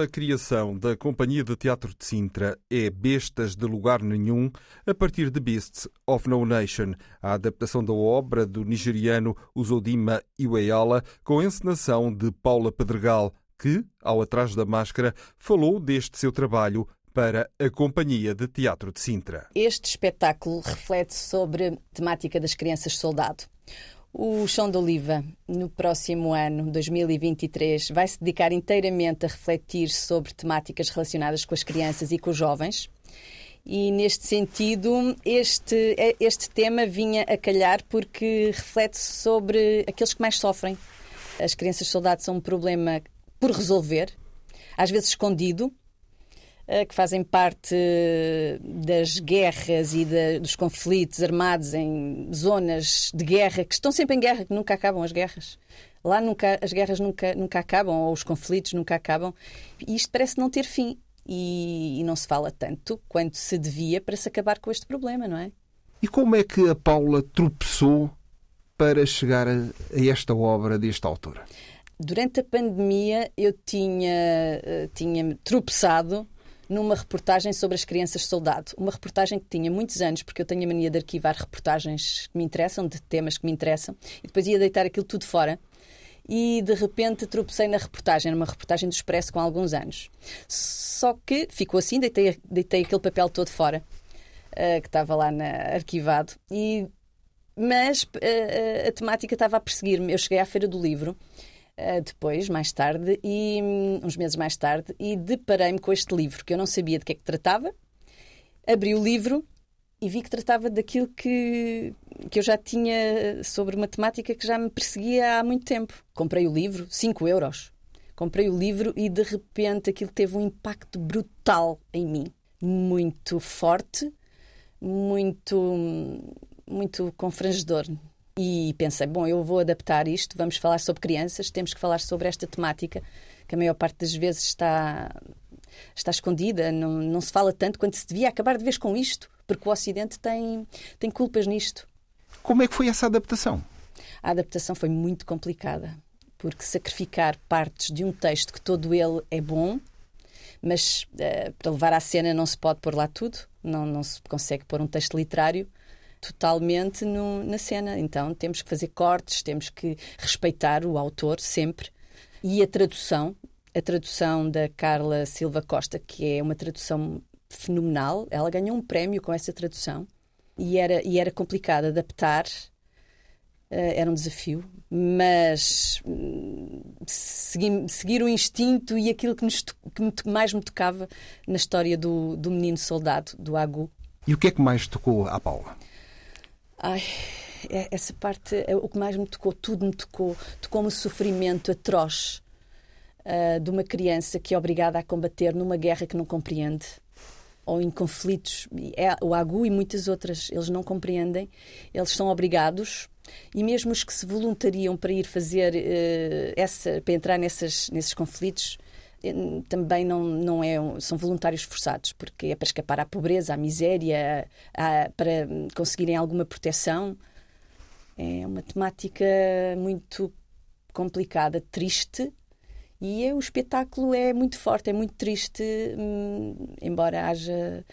Nova criação da Companhia de Teatro de Sintra é Bestas de Lugar Nenhum, a partir de Beasts of No Nation, a adaptação da obra do nigeriano Uzodima Iweala, com encenação de Paula Pedregal, que, ao Atrás da Máscara, falou deste seu trabalho para a Companhia de Teatro de Sintra. Este espetáculo reflete sobre a temática das crianças soldado. O Chão de Oliva, no próximo ano, 2023, vai se dedicar inteiramente a refletir sobre temáticas relacionadas com as crianças e com os jovens. E neste sentido, este, este tema vinha a calhar porque reflete sobre aqueles que mais sofrem. As crianças soldados são um problema por resolver, às vezes escondido, que fazem parte das guerras e dos conflitos armados em zonas de guerra, que estão sempre em guerra, que nunca acabam as guerras. Lá nunca, as guerras nunca, nunca acabam, ou os conflitos nunca acabam. E isto parece não ter fim. E, e não se fala tanto quanto se devia para se acabar com este problema, não é? E como é que a Paula tropeçou para chegar a, a esta obra deste autor? Durante a pandemia eu tinha, eh, tinha tropeçado numa reportagem sobre as crianças soldado. Uma reportagem que tinha muitos anos, porque eu tenho a mania de arquivar reportagens que me interessam, de temas que me interessam, e depois ia deitar aquilo tudo fora. E de repente tropecei na reportagem, numa reportagem do Expresso com alguns anos. Só que ficou assim, deitei, deitei aquele papel todo fora, uh, que estava lá na, arquivado, e, mas uh, a temática estava a perseguir-me. Eu cheguei à Feira do Livro depois, mais tarde, e hum, uns meses mais tarde, e deparei-me com este livro, que eu não sabia de que é que tratava. Abri o livro e vi que tratava daquilo que, que eu já tinha sobre uma temática que já me perseguia há muito tempo. Comprei o livro, 5 euros. Comprei o livro e de repente aquilo teve um impacto brutal em mim. Muito forte, muito, muito confrangedor. E pensei, bom, eu vou adaptar isto, vamos falar sobre crianças, temos que falar sobre esta temática, que a maior parte das vezes está, está escondida, não, não se fala tanto quanto se devia acabar de vez com isto, porque o Ocidente tem, tem culpas nisto. Como é que foi essa adaptação? A adaptação foi muito complicada, porque sacrificar partes de um texto que todo ele é bom, mas uh, para levar à cena não se pode pôr lá tudo, não, não se consegue pôr um texto literário totalmente no, na cena. Então temos que fazer cortes, temos que respeitar o autor sempre. E a tradução, a tradução da Carla Silva Costa, que é uma tradução fenomenal, ela ganhou um prémio com essa tradução e era, e era complicado adaptar. Uh, era um desafio, mas uh, segui, seguir o instinto e aquilo que, nos, que mais me tocava na história do, do menino soldado, do Agu. E o que é que mais tocou à Paula? Ai, é, essa parte é o que mais me tocou, tudo me tocou. Tocou-me o sofrimento atroz uh, de uma criança que é obrigada a combater numa guerra que não compreende ou em conflitos. É, o AGU e muitas outras, eles não compreendem, eles são obrigados. E mesmo os que se voluntariam para ir fazer uh, essa, para entrar nessas, nesses conflitos, também não, não é, são voluntários forçados, porque é para escapar à pobreza, à miséria, à, para conseguirem alguma proteção. É uma temática muito complicada, triste, e é, o espetáculo é muito forte, é muito triste, hum, embora haja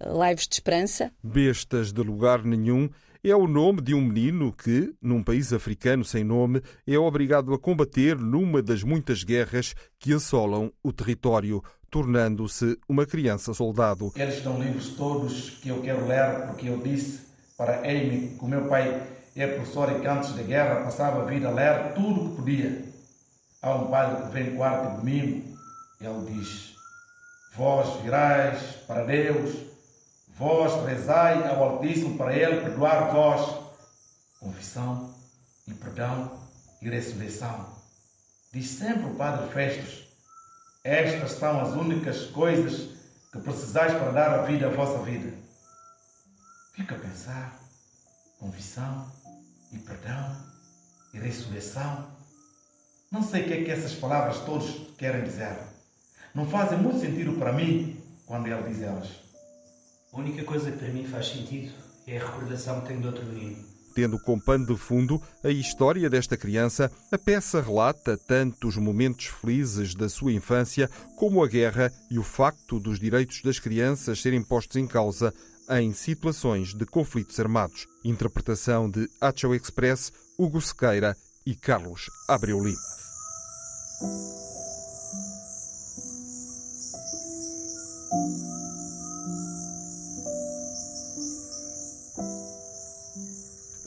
lives de esperança. Bestas de lugar nenhum é o nome de um menino que, num país africano sem nome, é obrigado a combater numa das muitas guerras que assolam o território, tornando-se uma criança soldado. Eles estão livros todos que eu quero ler, porque eu disse para Amy que o meu pai é professor e que antes da guerra passava a vida a ler tudo o que podia. Há um padre que vem quarto domingo, ele diz: Vós virais para Deus Vós rezai ao Altíssimo para Ele perdoar vós. confissão e perdão e ressurreição. Diz sempre o Padre Festos: Estas são as únicas coisas que precisais para dar a vida à vossa vida. Fica a pensar: confissão e perdão e ressurreição. Não sei o que é que essas palavras todas querem dizer. Não fazem muito sentido para mim quando ele diz elas. A única coisa que para mim faz sentido é a recordação que tenho do outro menino. Tendo como pano de fundo a história desta criança, a peça relata tanto os momentos felizes da sua infância como a guerra e o facto dos direitos das crianças serem postos em causa em situações de conflitos armados. Interpretação de Acho Express, Hugo Sequeira e Carlos Abreu Lima.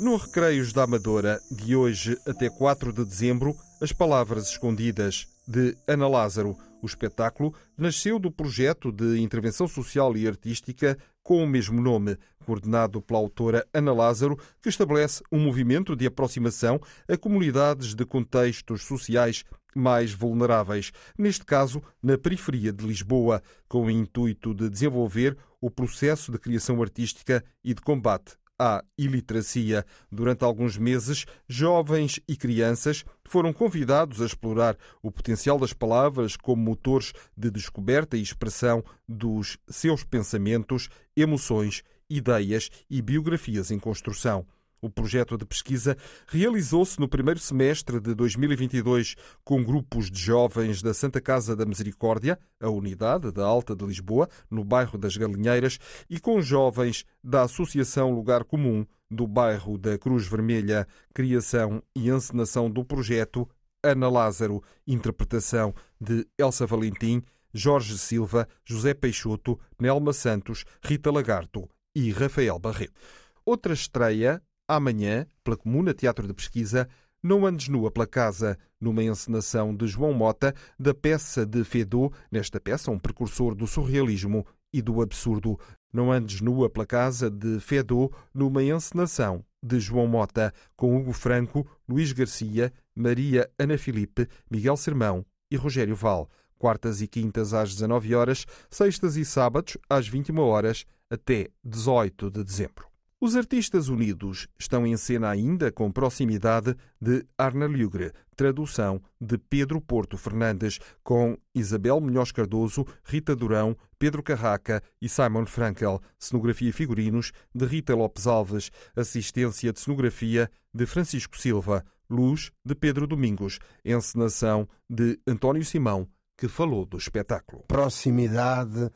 No Recreios da Amadora, de hoje até 4 de dezembro, as palavras escondidas de Ana Lázaro. O espetáculo nasceu do projeto de intervenção social e artística com o mesmo nome, coordenado pela autora Ana Lázaro, que estabelece um movimento de aproximação a comunidades de contextos sociais mais vulneráveis, neste caso na periferia de Lisboa, com o intuito de desenvolver o processo de criação artística e de combate à iliteracia. Durante alguns meses, jovens e crianças foram convidados a explorar o potencial das palavras como motores de descoberta e expressão dos seus pensamentos, emoções, ideias e biografias em construção. O projeto de pesquisa realizou-se no primeiro semestre de 2022 com grupos de jovens da Santa Casa da Misericórdia, a unidade da Alta de Lisboa, no bairro das Galinheiras, e com jovens da Associação Lugar Comum, do bairro da Cruz Vermelha. Criação e encenação do projeto Ana Lázaro, interpretação de Elsa Valentim, Jorge Silva, José Peixoto, Nelma Santos, Rita Lagarto e Rafael Barreto. Outra estreia amanhã, pela Comuna Teatro de Pesquisa, Não Andes Nua pela Casa, numa encenação de João Mota, da peça de Fedot, nesta peça, um precursor do surrealismo e do absurdo. Não Andes Nua pela Casa, de Fedot, numa encenação de João Mota, com Hugo Franco, Luís Garcia, Maria Ana Filipe, Miguel Sermão e Rogério Val. Quartas e quintas às 19 horas, sextas e sábados às 21 horas, até 18 de dezembro. Os artistas unidos estão em cena ainda com proximidade de Arna Lugre, tradução de Pedro Porto Fernandes, com Isabel Melhós Cardoso, Rita Durão, Pedro Carraca e Simon Frankel, cenografia e figurinos de Rita Lopes Alves, assistência de cenografia de Francisco Silva, luz de Pedro Domingos, encenação de António Simão, que falou do espetáculo. Proximidade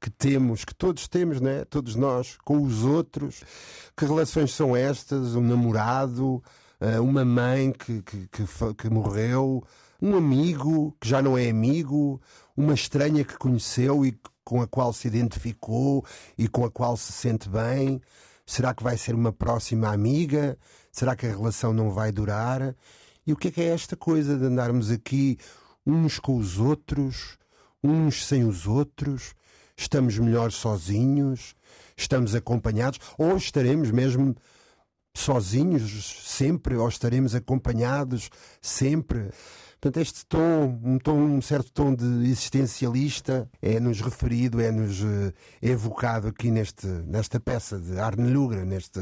que temos, que todos temos, né? todos nós, com os outros. Que relações são estas? Um namorado, eh, uma mãe que, que, que, que morreu, um amigo que já não é amigo, uma estranha que conheceu e com a qual se identificou e com a qual se sente bem. Será que vai ser uma próxima amiga? Será que a relação não vai durar? E o que é que é esta coisa de andarmos aqui uns com os outros, uns sem os outros? Estamos melhor sozinhos, estamos acompanhados, ou estaremos mesmo sozinhos sempre, ou estaremos acompanhados sempre. Portanto, este tom, um, tom, um certo tom de existencialista, é-nos referido, é-nos é evocado aqui neste, nesta peça de Arne Lugra, neste,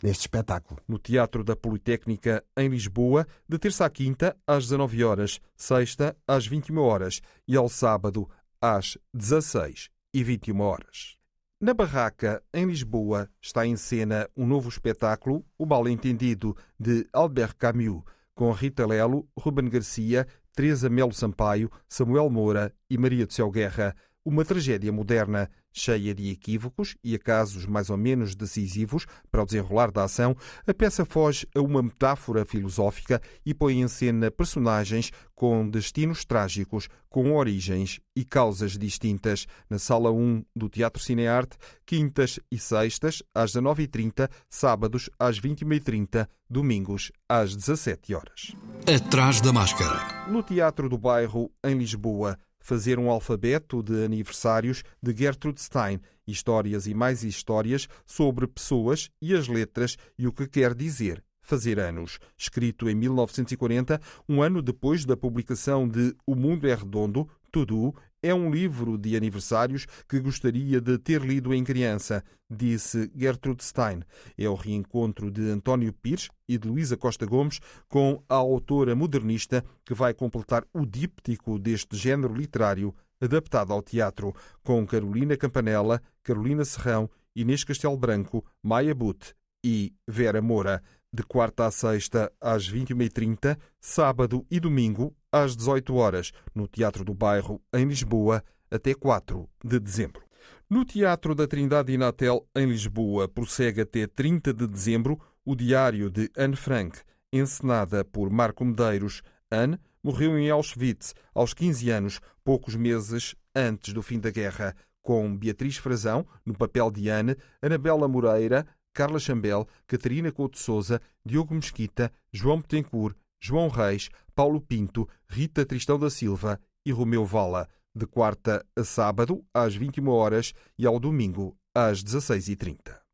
neste espetáculo. No Teatro da Politécnica, em Lisboa, de terça à quinta, às 19 horas, sexta, às 21 horas e ao sábado, às 16 e 21 horas. Na Barraca, em Lisboa, está em cena um novo espetáculo, O Mal Entendido, de Albert Camus, com Rita Lelo, Ruben Garcia, Teresa Melo Sampaio, Samuel Moura e Maria do Céu Guerra. Uma tragédia moderna cheia de equívocos e acasos mais ou menos decisivos para o desenrolar da ação, a peça foge a uma metáfora filosófica e põe em cena personagens com destinos trágicos, com origens e causas distintas. Na Sala 1 do Teatro Cinearte, quintas e sextas, às 19h30, sábados às 21h30, domingos às 17 horas. Atrás da máscara. No Teatro do Bairro, em Lisboa, fazer um alfabeto de aniversários de Gertrude Stein, histórias e mais histórias sobre pessoas e as letras e o que quer dizer fazer anos. Escrito em 1940, um ano depois da publicação de O Mundo é Redondo, Tudo, é um livro de aniversários que gostaria de ter lido em criança, disse Gertrude Stein. É o reencontro de António Pires e de Luísa Costa Gomes com a autora modernista que vai completar o díptico deste género literário adaptado ao teatro, com Carolina Campanella, Carolina Serrão, Inês Castelo Branco, Maia Butte e Vera Moura de quarta a sexta às 21h30, sábado e domingo às 18 horas, no Teatro do Bairro, em Lisboa, até 4 de dezembro. No Teatro da Trindade Inatel, em Lisboa, prossegue até 30 de dezembro o Diário de Anne Frank, encenada por Marco Medeiros. Anne morreu em Auschwitz aos 15 anos, poucos meses antes do fim da guerra, com Beatriz Frazão, no papel de Anne, Anabela Moreira, Carla Chambel, Catarina Couto Souza, Diogo Mesquita, João Betancourt, João Reis, Paulo Pinto, Rita Tristão da Silva e Romeu Vala, de quarta a sábado, às 21 horas e ao domingo, às 16h30.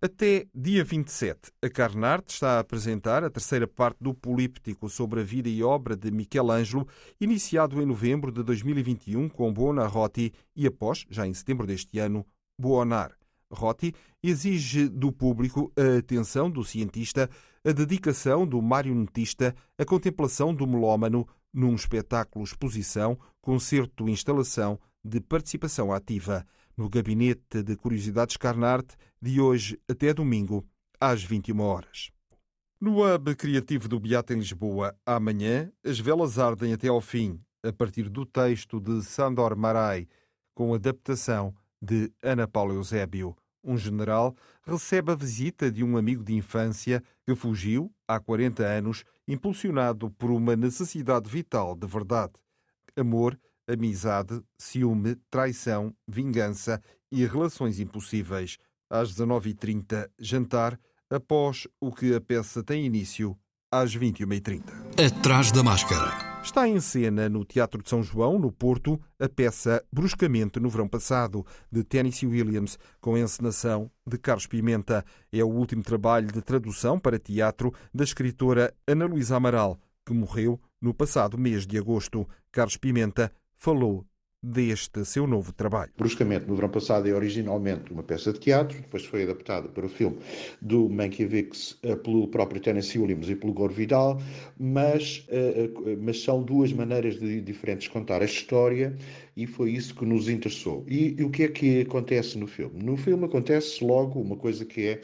Até dia 27, a Carnarte está a apresentar a terceira parte do Políptico sobre a vida e obra de Michelangelo, iniciado em novembro de 2021 com Buonarroti e após, já em setembro deste ano, Buonar. Rotti exige do público a atenção do cientista, a dedicação do marionetista, a contemplação do melómano num espetáculo-exposição, concerto-instalação de participação ativa no Gabinete de Curiosidades Carnarte, de hoje até domingo, às 21 horas. No Hub Criativo do Beato em Lisboa, amanhã, as velas ardem até ao fim, a partir do texto de Sandor Marai, com adaptação de Ana Paula Eusébio. Um general recebe a visita de um amigo de infância que fugiu há 40 anos, impulsionado por uma necessidade vital de verdade. Amor, amizade, ciúme, traição, vingança e relações impossíveis. Às 19h30, jantar, após o que a peça tem início às 21h30. Atrás da máscara. Está em cena no Teatro de São João, no Porto, a peça Bruscamente no Verão Passado, de Tennessee Williams, com encenação de Carlos Pimenta. É o último trabalho de tradução para teatro da escritora Ana Luísa Amaral, que morreu no passado mês de agosto. Carlos Pimenta falou deste seu novo trabalho. Bruscamente, no verão passado, é originalmente uma peça de teatro, depois foi adaptada para o filme do Mankiewicz eh, pelo próprio Tennessee Williams e pelo Gore Vidal, mas, eh, eh, mas são duas maneiras de, diferentes de contar a história e foi isso que nos interessou. E, e, o que é que acontece no filme? No filme acontece logo uma coisa que é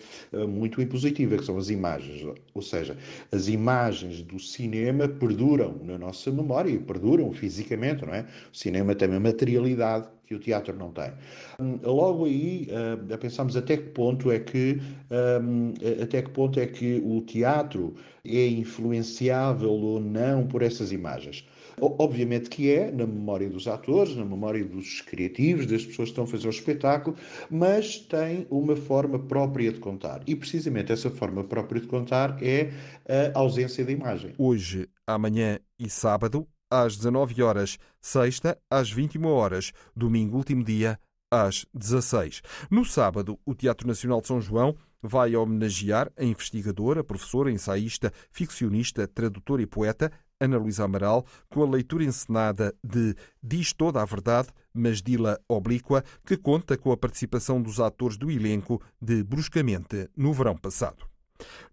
muito impositiva, que são as imagens. Ou seja, as imagens do cinema perduram na nossa memória e perduram fisicamente, não é? O cinema uma materialidade que o teatro não tem. Hum, logo aí uh, pensamos até que ponto é que um, até que ponto é que o teatro é influenciável ou não por essas imagens. Obviamente que é, na memória dos atores, na memória dos criativos, das pessoas que estão a fazer o espetáculo, mas tem uma forma própria de contar. E precisamente essa forma própria de contar é a ausência de imagem. Hoje, amanhã e sábado, às 19 horas, sexta às 21 horas, domingo último dia às 16. No sábado, o Teatro Nacional de São João vai homenagear a investigadora, professora, ensaísta, ficcionista, tradutora e poeta Ana Luísa Amaral, com a leitura encenada de Diz toda a verdade, mas dila oblíqua, que conta com a participação dos atores do elenco de Bruscamente no verão passado.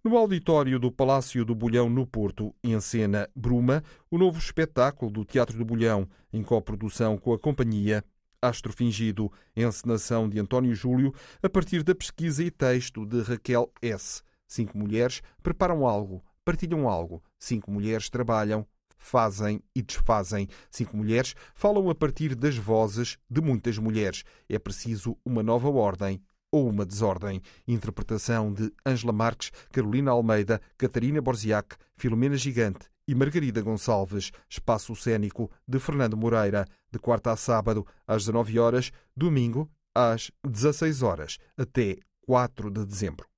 No auditório do Palácio do Bolhão, no Porto, encena Bruma, o novo espetáculo do Teatro do Bolhão, em coprodução com a companhia Astro Fingido, encenação de António Júlio, a partir da pesquisa e texto de Raquel S. Cinco mulheres preparam algo partilham algo. Cinco mulheres trabalham, fazem e desfazem. Cinco mulheres falam a partir das vozes de muitas mulheres. É preciso uma nova ordem ou uma desordem. Interpretação de Ângela Marques, Carolina Almeida, Catarina Borziac, Filomena Gigante e Margarida Gonçalves. Espaço cênico de Fernando Moreira, de quarta a sábado, às 19 horas, domingo, às 16 horas, até 4 de dezembro.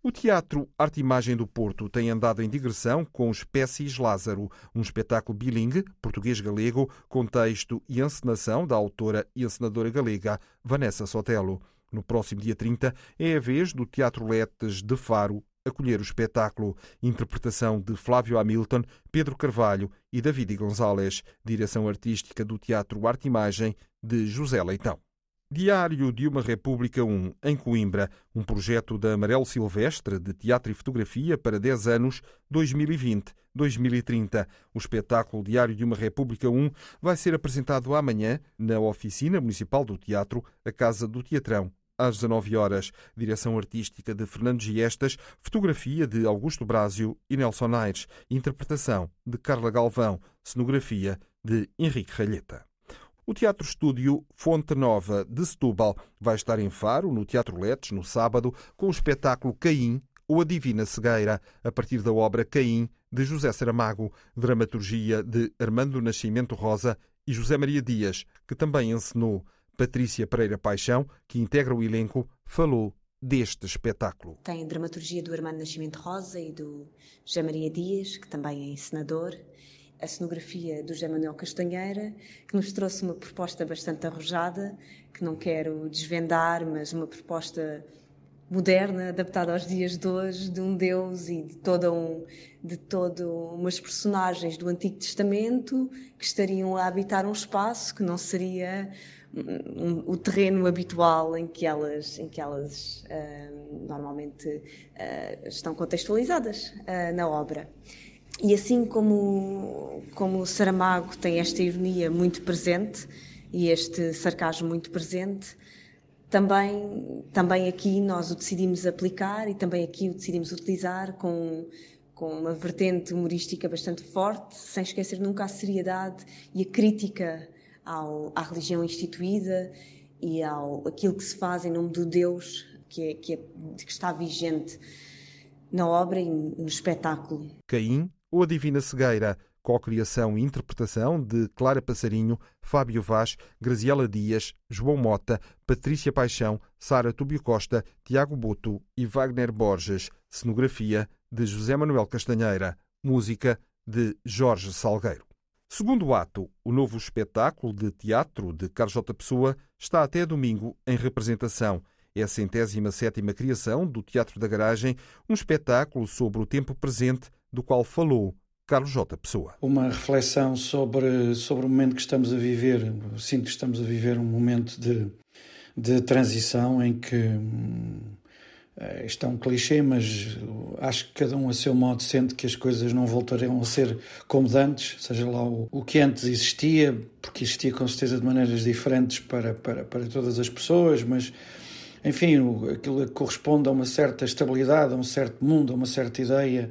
O Teatro Arte Imagem do Porto tem andado em digressão com Espécies Lázaro, um espetáculo bilingue, português-galego, com texto e encenação da autora e encenadora galega Vanessa Sotelo. No próximo dia 30 é a vez do Teatro Letes de Faro acolher o espetáculo. Interpretação de Flávio Hamilton, Pedro Carvalho e David Gonzalez. Direção artística do Teatro Arte Imagem de José Leitão. Diário de uma República 1, em Coimbra, um projeto da Amarelo Silvestre de teatro e fotografia para 10 anos, 2020-2030. O espetáculo Diário de uma República 1 vai ser apresentado amanhã na Oficina Municipal do Teatro, a Casa do Teatrão, às 19 horas. Direção artística de Fernando Giestas, fotografia de Augusto Brásio e Nelson Aires, interpretação de Carla Galvão, cenografia de Henrique Ralheta. O Teatro Estúdio Fonte Nova de Setúbal vai estar em Faro, no Teatro Letes, no sábado, com o espetáculo Caim ou A Divina Cegueira, a partir da obra Caim, de José Saramago, dramaturgia de Armando Nascimento Rosa e José Maria Dias, que também encenou. Patrícia Pereira Paixão, que integra o elenco, falou deste espetáculo. Tem a dramaturgia do Armando Nascimento Rosa e do José Maria Dias, que também é encenador a cenografia do José Manuel Castanheira, que nos trouxe uma proposta bastante arrojada, que não quero desvendar, mas uma proposta moderna, adaptada aos dias de hoje, de um Deus e de toda um de todo umas personagens do Antigo Testamento que estariam a habitar um espaço que não seria um, o terreno habitual em que elas em que elas uh, normalmente uh, estão contextualizadas uh, na obra. E assim como, como Saramago tem esta ironia muito presente e este sarcasmo muito presente, também, também aqui nós o decidimos aplicar e também aqui o decidimos utilizar com, com uma vertente humorística bastante forte, sem esquecer nunca a seriedade e a crítica ao, à religião instituída e ao aquilo que se faz em nome do Deus que, é, que, é, que está vigente na obra e no espetáculo. Caim ou A Divina Cegueira, co-criação e interpretação de Clara Passarinho, Fábio Vaz, Graziela Dias, João Mota, Patrícia Paixão, Sara Tubio Costa, Tiago Boto e Wagner Borges, cenografia de José Manuel Castanheira, música de Jorge Salgueiro. Segundo ato, o novo espetáculo de teatro de Carlos J. Pessoa está até domingo em representação. É a centésima sétima criação do Teatro da Garagem, um espetáculo sobre o tempo presente do qual falou Carlos J. Pessoa. Uma reflexão sobre, sobre o momento que estamos a viver. Sinto que estamos a viver um momento de, de transição em que. Hum, isto é um clichê, mas acho que cada um a seu modo sente que as coisas não voltarão a ser como antes, seja lá o, o que antes existia, porque existia com certeza de maneiras diferentes para, para, para todas as pessoas, mas enfim, aquilo que corresponde a uma certa estabilidade, a um certo mundo, a uma certa ideia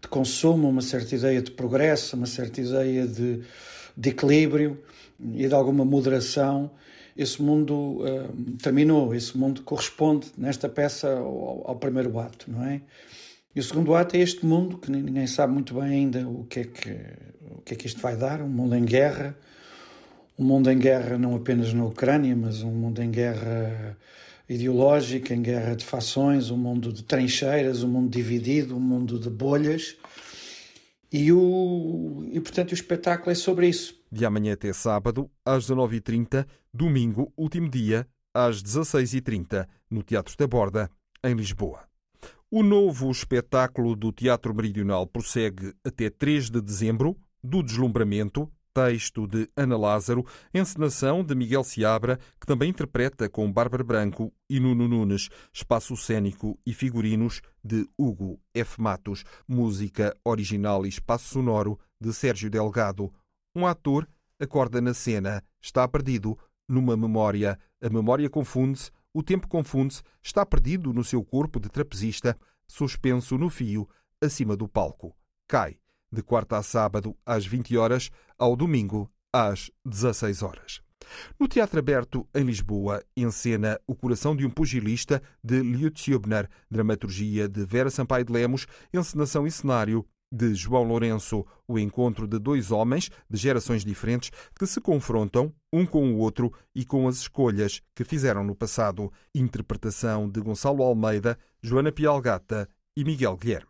de consumo, uma certa ideia de progresso, uma certa ideia de, de equilíbrio e de alguma moderação. Esse mundo uh, terminou, esse mundo corresponde nesta peça ao, ao, primeiro ato, não é? E o segundo ato é este mundo que ninguém sabe muito bem ainda o que é que, o que, é que isto vai dar um mundo em guerra, um mundo em guerra não apenas na Ucrânia, mas um mundo em guerra ideológica, em guerra de fações, um mundo de trincheiras, um mundo dividido, um mundo de bolhas. E, o, e portanto o espetáculo é sobre isso. De amanhã até sábado, às 19h30, domingo, último dia, às 16h30, no Teatro da Borda, em Lisboa. O novo espetáculo do Teatro Meridional prossegue até 3 de dezembro, do Deslumbramento, texto de Ana Lázaro, encenação de Miguel Seabra, que também interpreta com Bárbara Branco e Nuno Nunes, espaço cênico e figurinos de Hugo F. Matos, música original e espaço sonoro de Sérgio Delgado. Um ator acorda na cena, está perdido numa memória. A memória confunde-se, o tempo confunde-se, está perdido no seu corpo de trapezista, suspenso no fio, acima do palco. Cai de quarta a sábado às 20 horas, ao domingo às 16 horas. No Teatro Aberto, em Lisboa, encena O Coração de um Pugilista, de Liutz Hübner, dramaturgia de Vera Sampaio de Lemos, encenação e cenário de João Lourenço, o encontro de dois homens de gerações diferentes que se confrontam um com o outro e com as escolhas que fizeram no passado. Interpretação de Gonçalo Almeida, Joana Pialgata e Miguel Guilherme.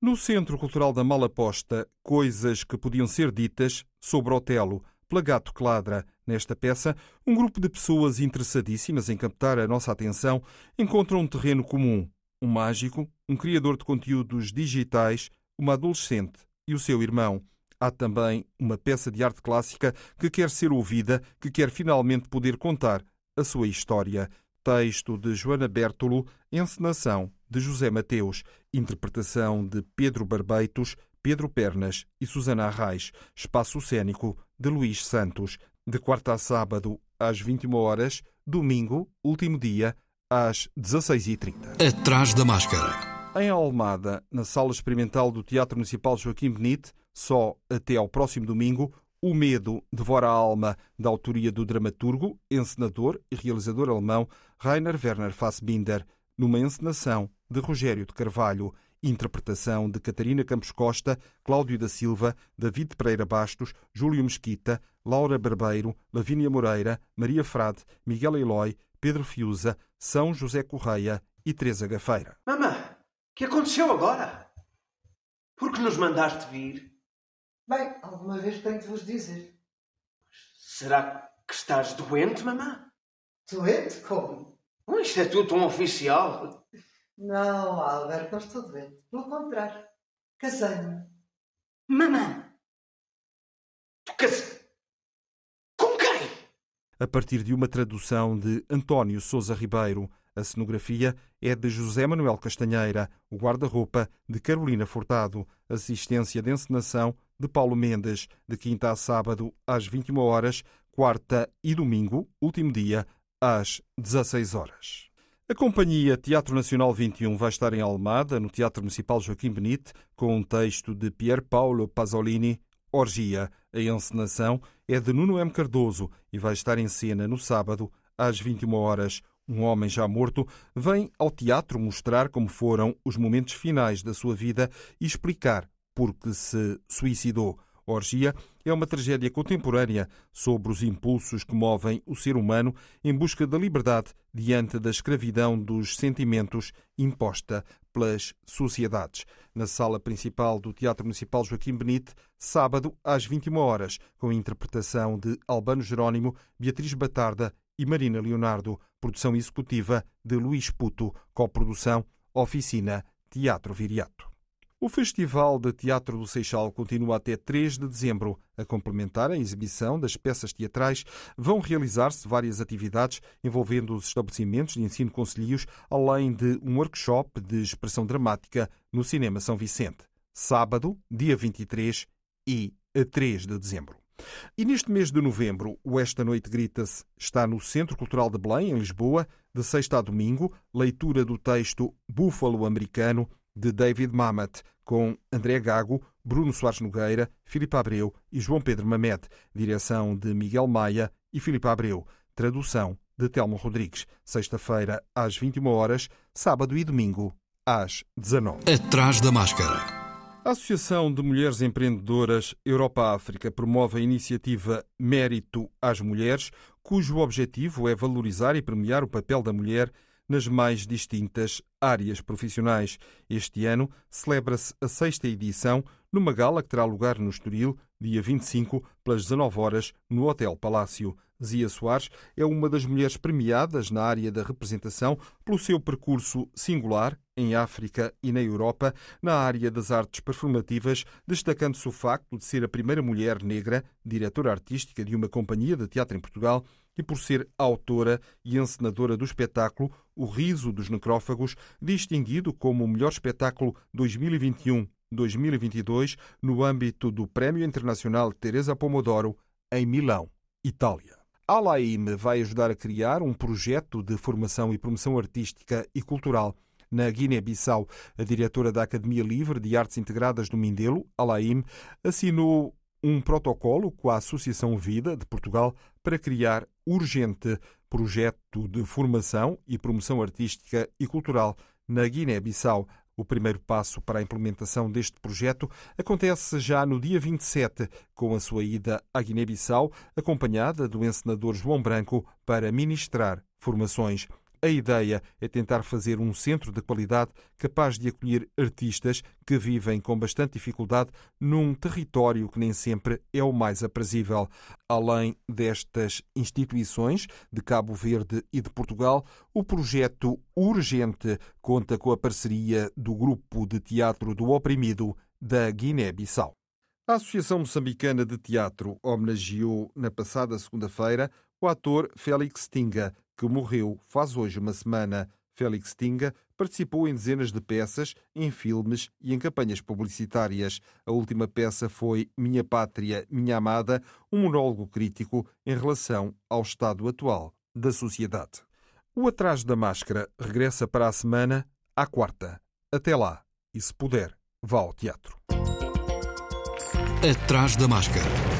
No Centro Cultural da Malaposta, coisas que podiam ser ditas sobre Otelo, Plagato Cladra. Nesta peça, um grupo de pessoas interessadíssimas em captar a nossa atenção encontram um terreno comum. Um mágico, um criador de conteúdos digitais, uma adolescente e o seu irmão. Há também uma peça de arte clássica que quer ser ouvida, que quer finalmente poder contar a sua história. Texto de Joana Bertolo, encenação de José Mateus, interpretação de Pedro Barbeitos, Pedro Pernas e Susana Arraes, espaço cênico de Luís Santos, de quarta a sábado às 21 horas, domingo, último dia, às 16h30. Atrás da máscara. Em Almada, na Sala Experimental do Teatro Municipal Joaquim Benite, só até ao próximo domingo, O Medo Devora a Alma, da autoria do dramaturgo, encenador e realizador alemão Rainer Werner Fassbinder, numa encenação de Rogério de Carvalho, interpretação de Catarina Campos Costa, Cláudio da Silva, David Pereira Bastos, Júlio Mesquita, Laura Barbeiro, Lavínia Moreira, Maria Frade, Miguel Eloy, Pedro Fiuza, São José Correia e Teresa Gafeira. Mamã, que aconteceu agora? Por que nos mandaste vir? Bem, alguma vez tenho de vos dizer. Será que estás doente, mamã? Doente? Como? Isto é tudo tão oficial. Não, Albert, não estou doente. Pelo contrário, casei-me. Mamã! Tu casas... Com quem? A partir de uma tradução de António Sousa Ribeiro, a cenografia é de José Manuel Castanheira, o guarda-roupa de Carolina Furtado, assistência de encenação de Paulo Mendes, de quinta a sábado às 21 horas, quarta e domingo, último dia, às 16 horas. A Companhia Teatro Nacional 21 vai estar em Almada, no Teatro Municipal Joaquim Benite, com um texto de Pier Paolo Pasolini, Orgia. A encenação é de Nuno M. Cardoso e vai estar em cena no sábado, às 21 horas. Um homem já morto vem ao teatro mostrar como foram os momentos finais da sua vida e explicar por que se suicidou. Orgia é uma tragédia contemporânea sobre os impulsos que movem o ser humano em busca da liberdade diante da escravidão dos sentimentos imposta pelas sociedades. Na sala principal do Teatro Municipal Joaquim Benite, sábado às 21 horas, com a interpretação de Albano Jerónimo, Beatriz Batarda e Marina Leonardo, produção executiva de Luís Puto, coprodução Oficina Teatro Viriato. O Festival de Teatro do Seixal continua até 3 de dezembro. A complementar a exibição das peças teatrais, vão realizar-se várias atividades envolvendo os estabelecimentos de ensino concelhios, além de um workshop de expressão dramática no Cinema São Vicente. Sábado, dia 23 e 3 de dezembro. E neste mês de novembro, o Esta Noite Grita-se está no Centro Cultural de Belém, em Lisboa, de sexta a domingo, leitura do texto Búfalo Americano, de David Mamet, com André Gago, Bruno Soares Nogueira, Filipe Abreu e João Pedro Mamed, direção de Miguel Maia e Filipe Abreu, tradução de Telmo Rodrigues, sexta-feira às 21 horas, sábado e domingo às 19. Atrás da máscara. A Associação de Mulheres Empreendedoras Europa-África promove a iniciativa Mérito às Mulheres, cujo objetivo é valorizar e premiar o papel da mulher nas mais distintas áreas profissionais. Este ano celebra-se a sexta edição numa gala que terá lugar no Estoril, dia 25, pelas 19 horas, no Hotel Palácio. Zia Soares é uma das mulheres premiadas na área da representação pelo seu percurso singular em África e na Europa, na área das artes performativas, destacando-se o facto de ser a primeira mulher negra diretora artística de uma companhia de teatro em Portugal e por ser autora e encenadora do espetáculo O Riso dos Necrófagos, distinguido como o melhor espetáculo 2021-2022 no âmbito do Prémio Internacional Teresa Pomodoro em Milão, Itália. Alaime vai ajudar a criar um projeto de formação e promoção artística e cultural na Guiné-Bissau. A diretora da Academia Livre de Artes Integradas do Mindelo, Alaim, assinou um protocolo com a Associação Vida de Portugal para criar urgente projeto de formação e promoção artística e cultural na Guiné-Bissau. O primeiro passo para a implementação deste projeto acontece já no dia 27, com a sua ida à Guiné-Bissau, acompanhada do encenador João Branco, para ministrar formações. A ideia é tentar fazer um centro de qualidade capaz de acolher artistas que vivem com bastante dificuldade num território que nem sempre é o mais aprazível. Além destas instituições de Cabo Verde e de Portugal, o projeto Urgente conta com a parceria do Grupo de Teatro do Oprimido da Guiné-Bissau. A Associação Moçambicana de Teatro homenageou na passada segunda-feira o ator Félix Tinga, que morreu faz hoje uma semana. Félix Tinga participou em dezenas de peças, em filmes e em campanhas publicitárias. A última peça foi Minha Pátria, Minha Amada, um monólogo crítico em relação ao estado atual da sociedade. O Atrás da Máscara regressa para a semana, à quarta. Até lá, e se puder, vá ao teatro. Atrás da Máscara